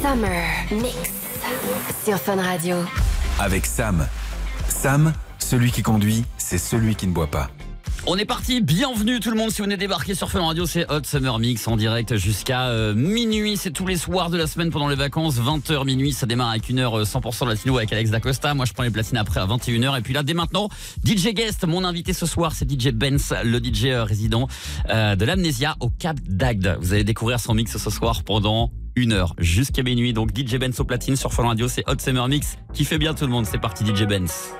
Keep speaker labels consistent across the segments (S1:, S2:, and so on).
S1: Summer Mix sur Fun Radio.
S2: Avec Sam. Sam, celui qui conduit, c'est celui qui ne boit pas.
S3: On est parti, bienvenue tout le monde. Si vous venez débarquer sur Fun Radio, c'est Hot Summer Mix en direct jusqu'à euh, minuit, c'est tous les soirs de la semaine pendant les vacances, 20h minuit, ça démarre avec une heure 100% euh, latino avec Alex Dacosta, moi je prends les platines après à 21h et puis là dès maintenant, DJ Guest, mon invité ce soir c'est DJ Benz, le DJ euh, résident de l'Amnésia au Cap d'Agde. Vous allez découvrir son mix ce soir pendant une heure jusqu'à minuit, donc DJ Benz au platine sur Fun Radio, c'est Hot Summer Mix qui fait bien tout le monde, c'est parti DJ Benz.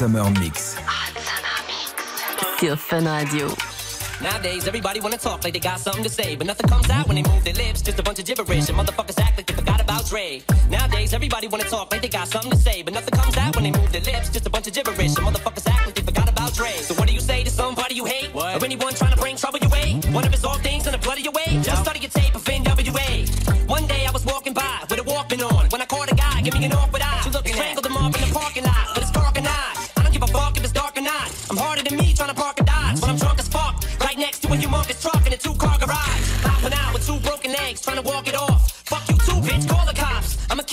S2: Summer Mix.
S1: Sur Fun Radio.
S4: Nowadays, everybody wanna talk like they got something to say, but nothing comes out when they move their lips. Just a bunch of gibberish, and motherfuckers act like they forgot about Dre. Nowadays, everybody wanna talk like they got something to say, but nothing comes out when they move their lips. Just a bunch of gibberish, and motherfuckers act like they forgot about Dre. So what do you say to somebody you hate, what? or anyone trying to bring trouble your way? One of his all things in the blood of your way. Just study your tape of NWA. One day I was walking by with a Walkman on when I caught a guy, give me an awkward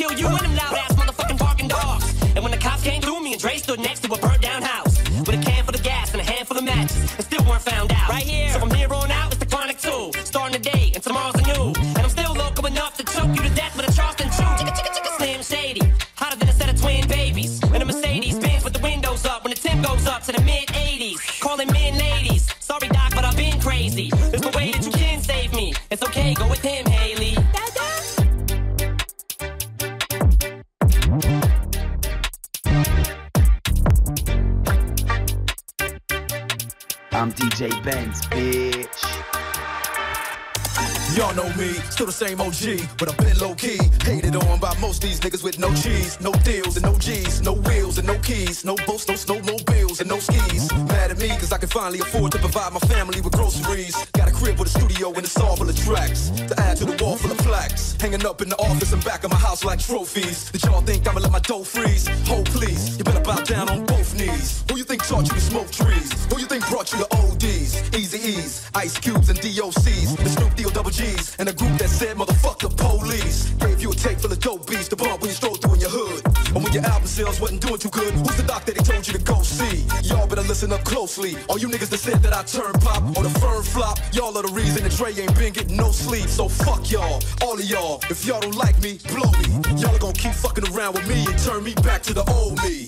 S4: kill you and them loud-ass motherfucking
S5: cheese, no deals and no G's, no wheels and no keys, no boats, no snowmobiles and no skis. Mad at me cause I can finally afford to provide my family with groceries. Got a crib with a studio and it's all full of tracks to add to the wall full of plaques. Hanging up in the office and back of my house like trophies. All you niggas that said that I turn pop on a firm flop, y'all are the reason that Dre ain't been getting no sleep. So fuck y'all, all of y'all. If y'all don't like me, blow me. Y'all are gonna keep fucking around with me and turn me back to the old me.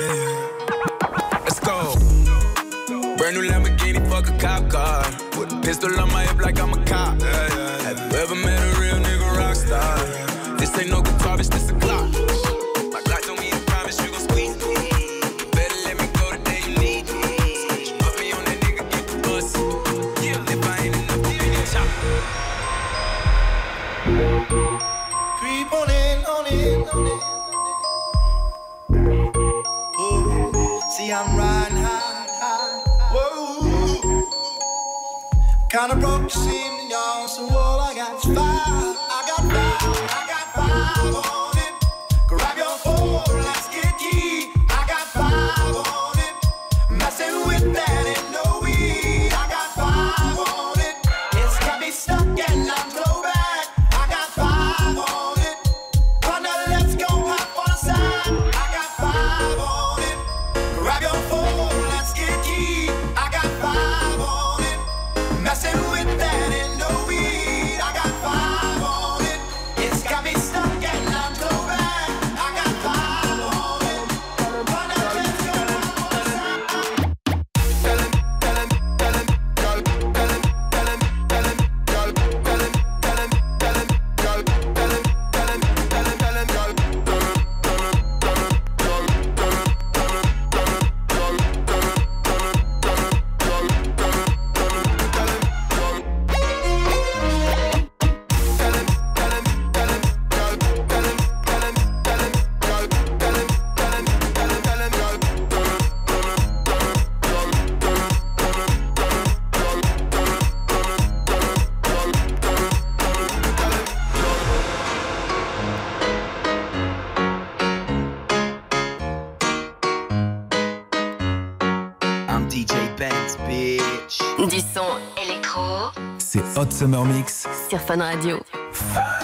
S6: Go. Brand new Lamborghini, fuck a cop car. With a pistol on my hip like I'm a cop. Have you ever met a real nigga rock star? This ain't no guitar, bitch, this a clock.
S7: Kinda broke the scene, y'all, so all I got is five.
S2: Summer Mix
S1: sur Fun Radio.
S2: Radio.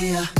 S7: yeah.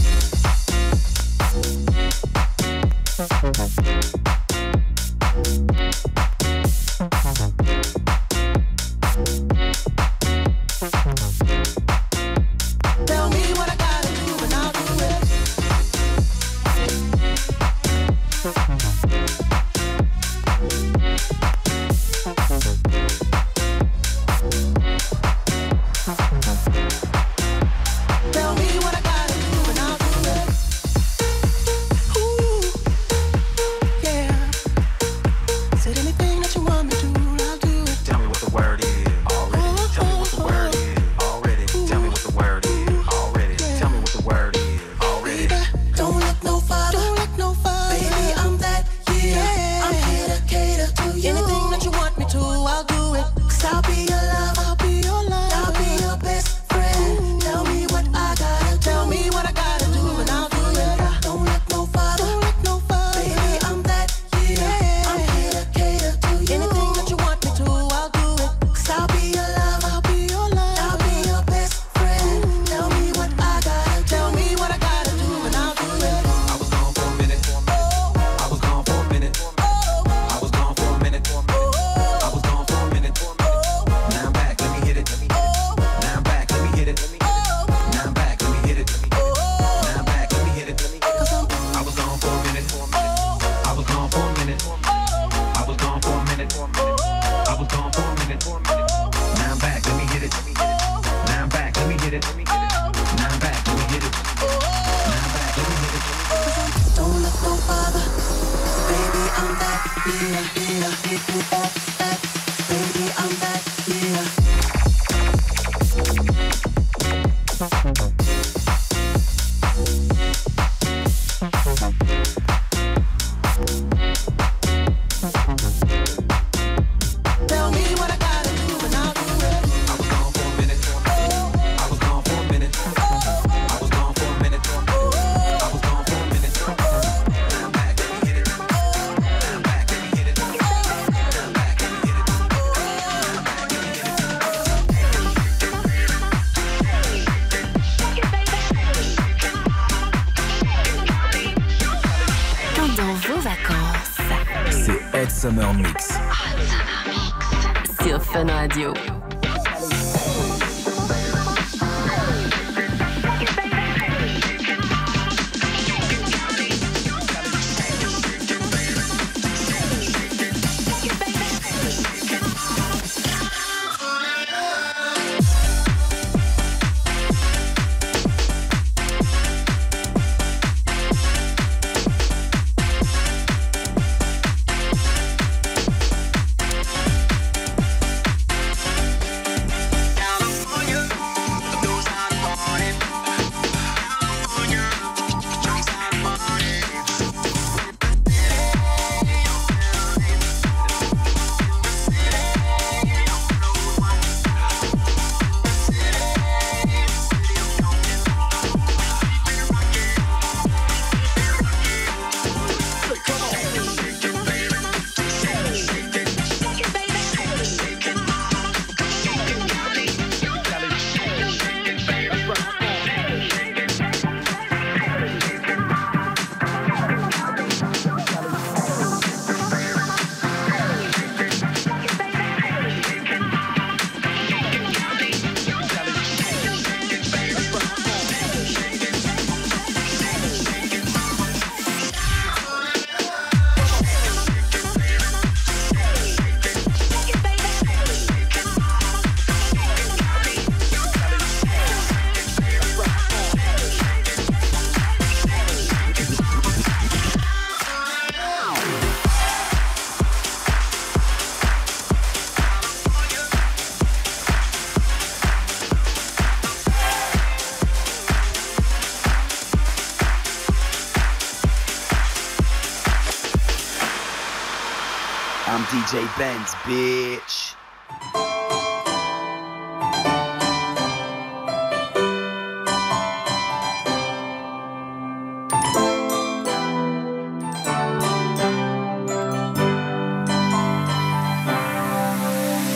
S8: Benz, bitch.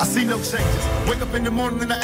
S9: I
S10: see no changes. Wake up in the morning and I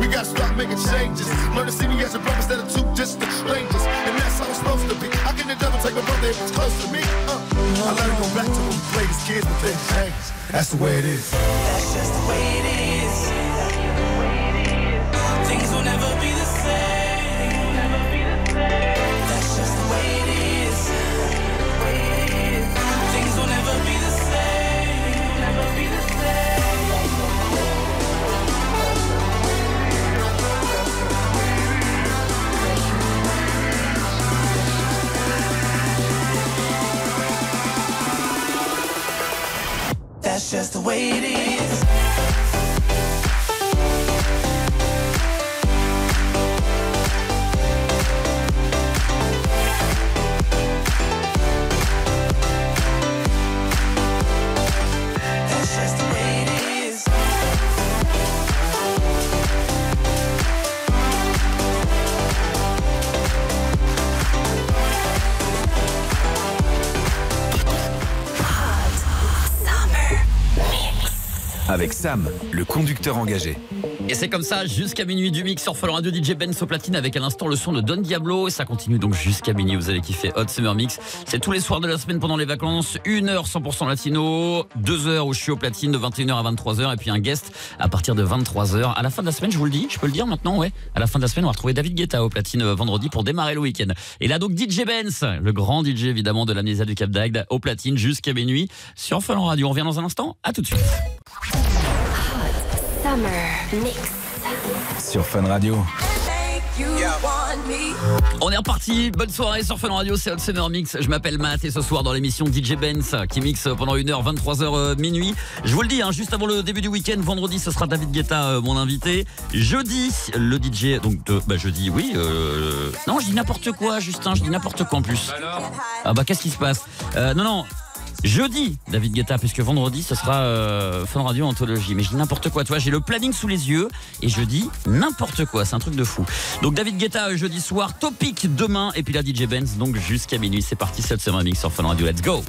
S10: We gotta start making changes. Learn to see me as a brother instead of two distant strangers. And that's how it's supposed to be. How can the devil take a brother if it's close to me? Uh, I let it go back to when we played as kids, but things change. That's the way it is.
S9: That's just the way it is. Things will never be the just the way it is.
S2: Avec Sam, le conducteur engagé.
S3: Et c'est comme ça jusqu'à minuit du mix sur Fun Radio DJ Ben platine avec à l'instant le son de Don Diablo et ça continue donc jusqu'à minuit. Vous allez kiffer Hot Summer Mix. C'est tous les soirs de la semaine pendant les vacances. Une heure 100% latino, deux heures où je suis au platine de 21h à 23h et puis un guest à partir de 23h. À la fin de la semaine, je vous le dis, je peux le dire maintenant, ouais. À la fin de la semaine, on va retrouver David Guetta au platine euh, vendredi pour démarrer le week-end. Et là donc DJ Benz, le grand DJ évidemment de l'amnésia du Cap d'Agde au platine jusqu'à minuit sur Fun Radio. On revient dans un instant. À tout de suite.
S1: Summer Mix.
S2: Sur Fun Radio.
S3: On est reparti, bonne soirée sur Fun Radio, c'est Hot Summer Mix. Je m'appelle Matt et ce soir dans l'émission DJ Benz qui mixe pendant 1h, 23h euh, minuit. Je vous le dis, hein, juste avant le début du week-end, vendredi ce sera David Guetta, euh, mon invité. Jeudi, le DJ, donc de, bah, jeudi, oui. euh, non, je dis n'importe quoi, Justin, je dis n'importe quoi en plus. Ah bah qu'est-ce qui se passe? Euh, Non, non. Jeudi, David Guetta, puisque vendredi, ce sera euh, Fun Radio Anthologie. Mais je dis n'importe quoi, toi, j'ai le planning sous les yeux et je dis n'importe quoi, c'est un truc de fou. Donc David Guetta, jeudi soir, Topic demain, et puis la DJ Benz, donc jusqu'à minuit. C'est parti, cette semaine mix sur Fun Radio, let's go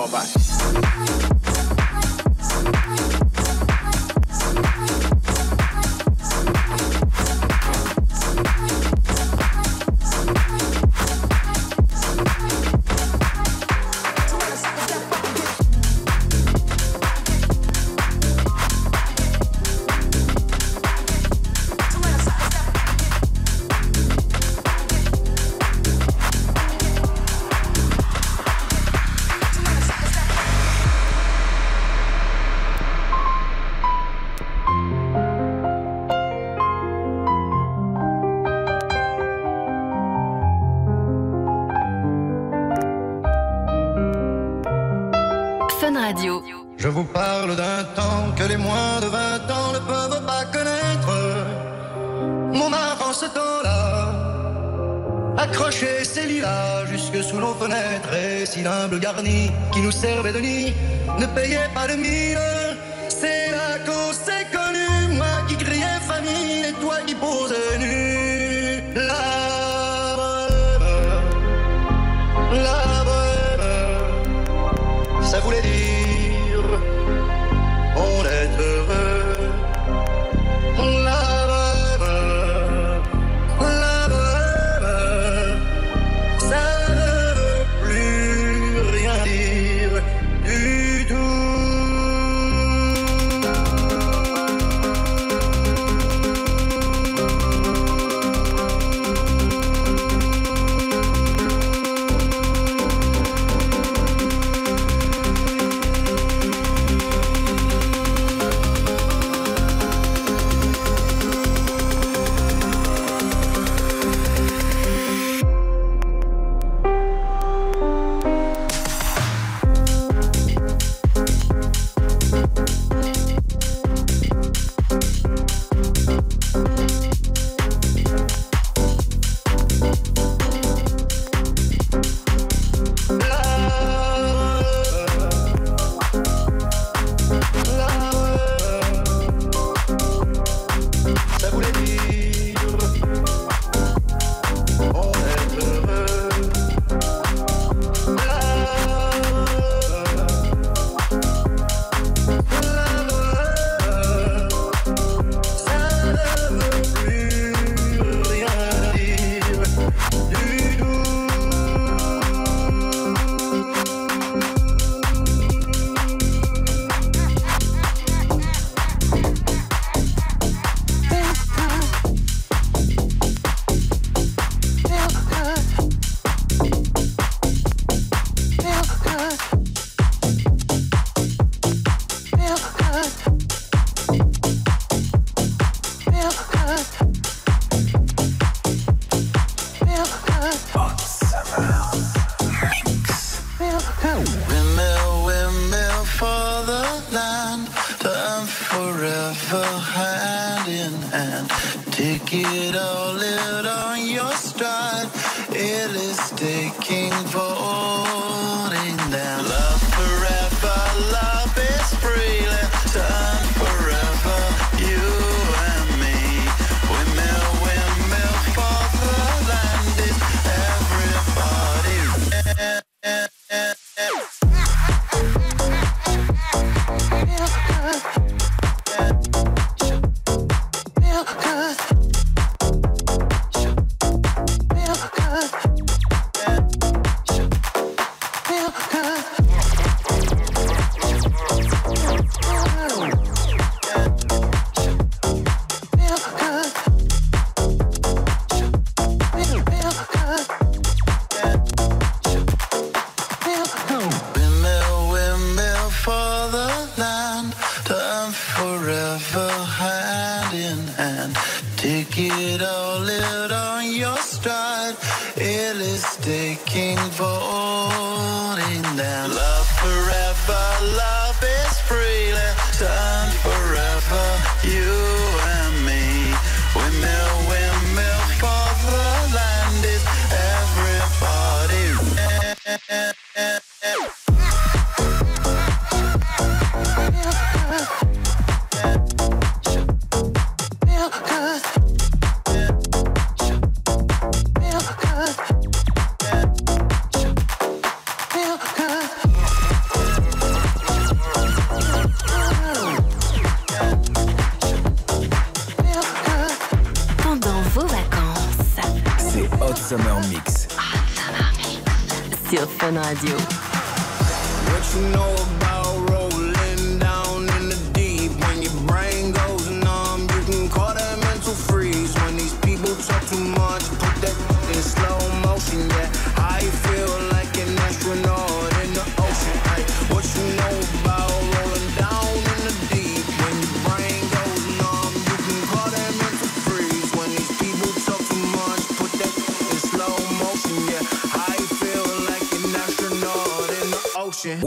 S11: Hold on,
S12: Le garnie qui nous servait de nid.
S13: Windmill, windmill for the land, forever hand in hand. Take it all,
S14: little.
S15: What you know about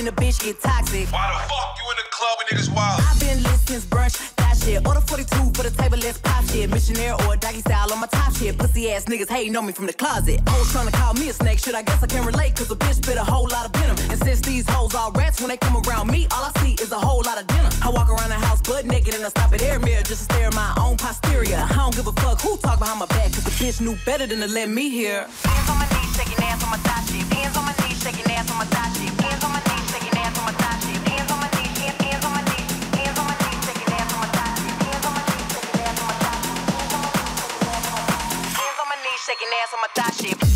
S7: then the bitch get toxic.
S16: Why the fuck you in the club and niggas wild?
S7: I've been lit since brunch, that shit. Order 42 for the table,
S17: let's pop shit. Missionaire or doggy style on my top shit. Pussy ass niggas hating on me from the closet. Hoes trying to call me a snake, shit. I guess I can relate, cause a bitch spit a whole lot of venom. And since these hoes all rats, when they come around me, all I see is a whole lot of dinner. I walk around the house butt naked and I stop at air mirror just to stare at my own posterior. I don't give a who talk behind my back? Cause the bitch knew better than to let me hear. Hands on my knees, shaking ass on my thigh shit. Hands on my knees, shaking ass on my thigh shit. Hands on my knees, shaking ass on my thigh. Hands on my knees, hands on my knees. Shaking ass on my thigh shit.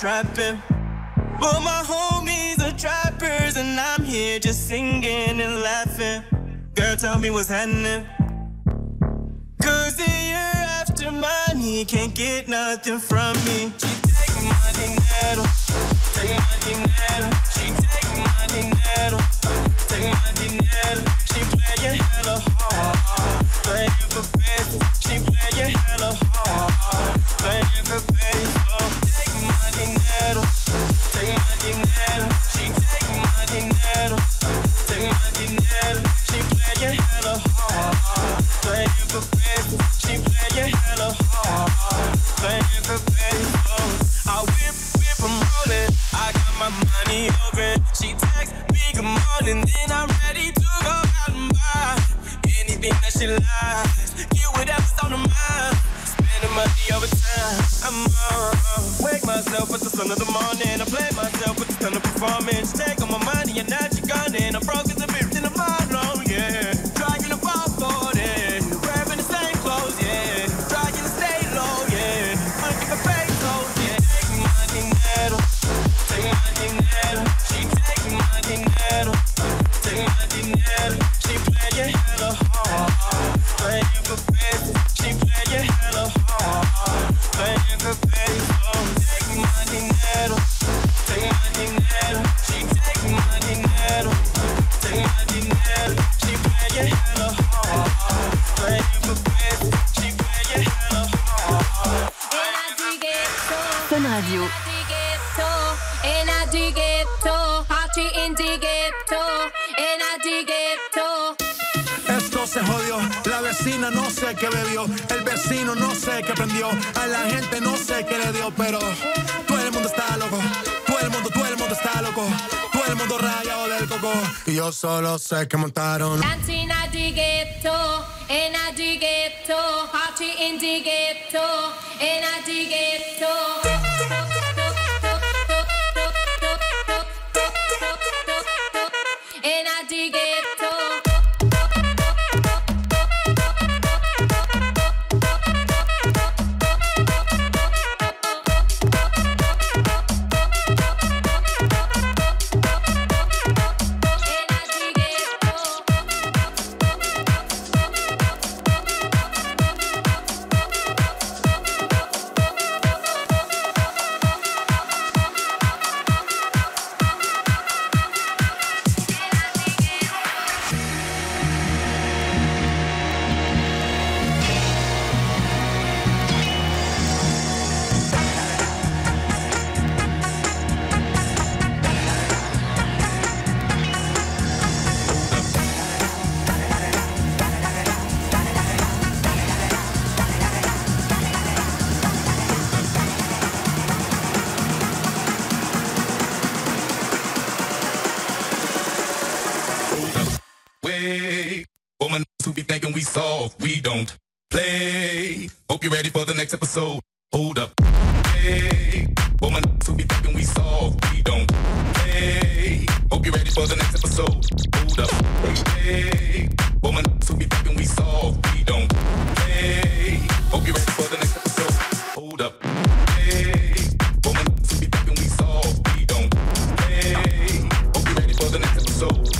S17: trapping. carrozas que montaron. Dancing at the
S18: ghetto, in at the in the
S2: ghetto, in at the ghetto. The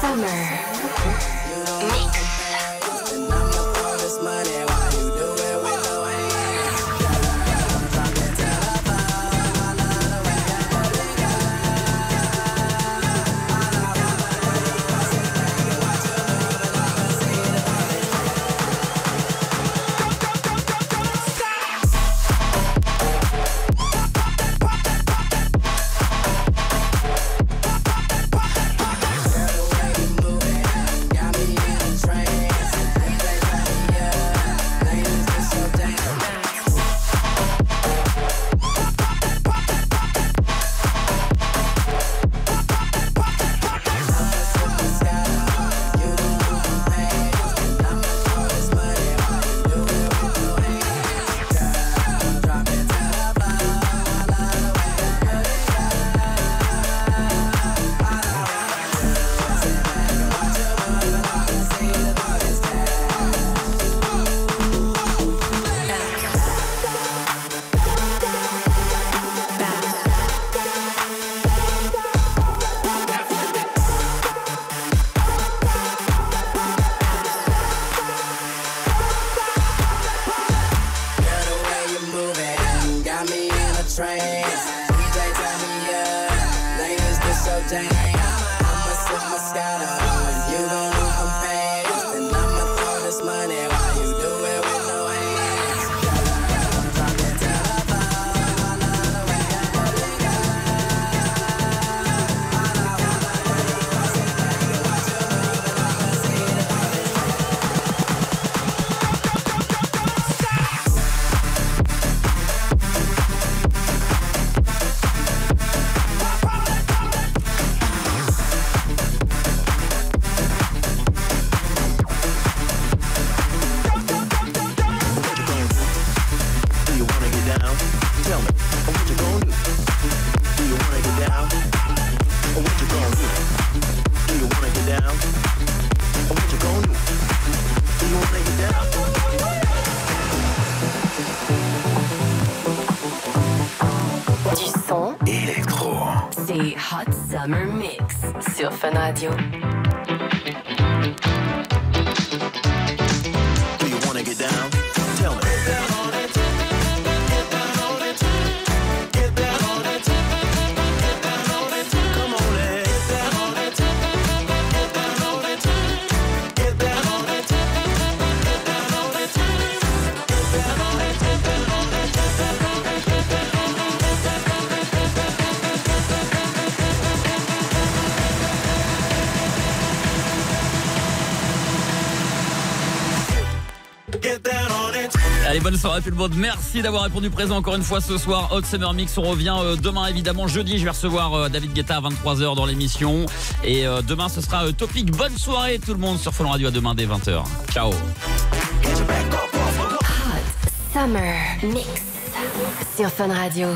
S1: summer mix. Summer Mix sur Fun Radio.
S19: Merci d'avoir répondu présent encore une fois ce soir. Hot Summer Mix, on revient euh, demain évidemment jeudi. Je vais recevoir euh, David Guetta à 23h dans l'émission. Et euh, demain, ce sera Topic. Bonne soirée tout le monde sur Fun Radio à demain dès 20h. Ciao.
S11: Summer Mix sur Fun Radio.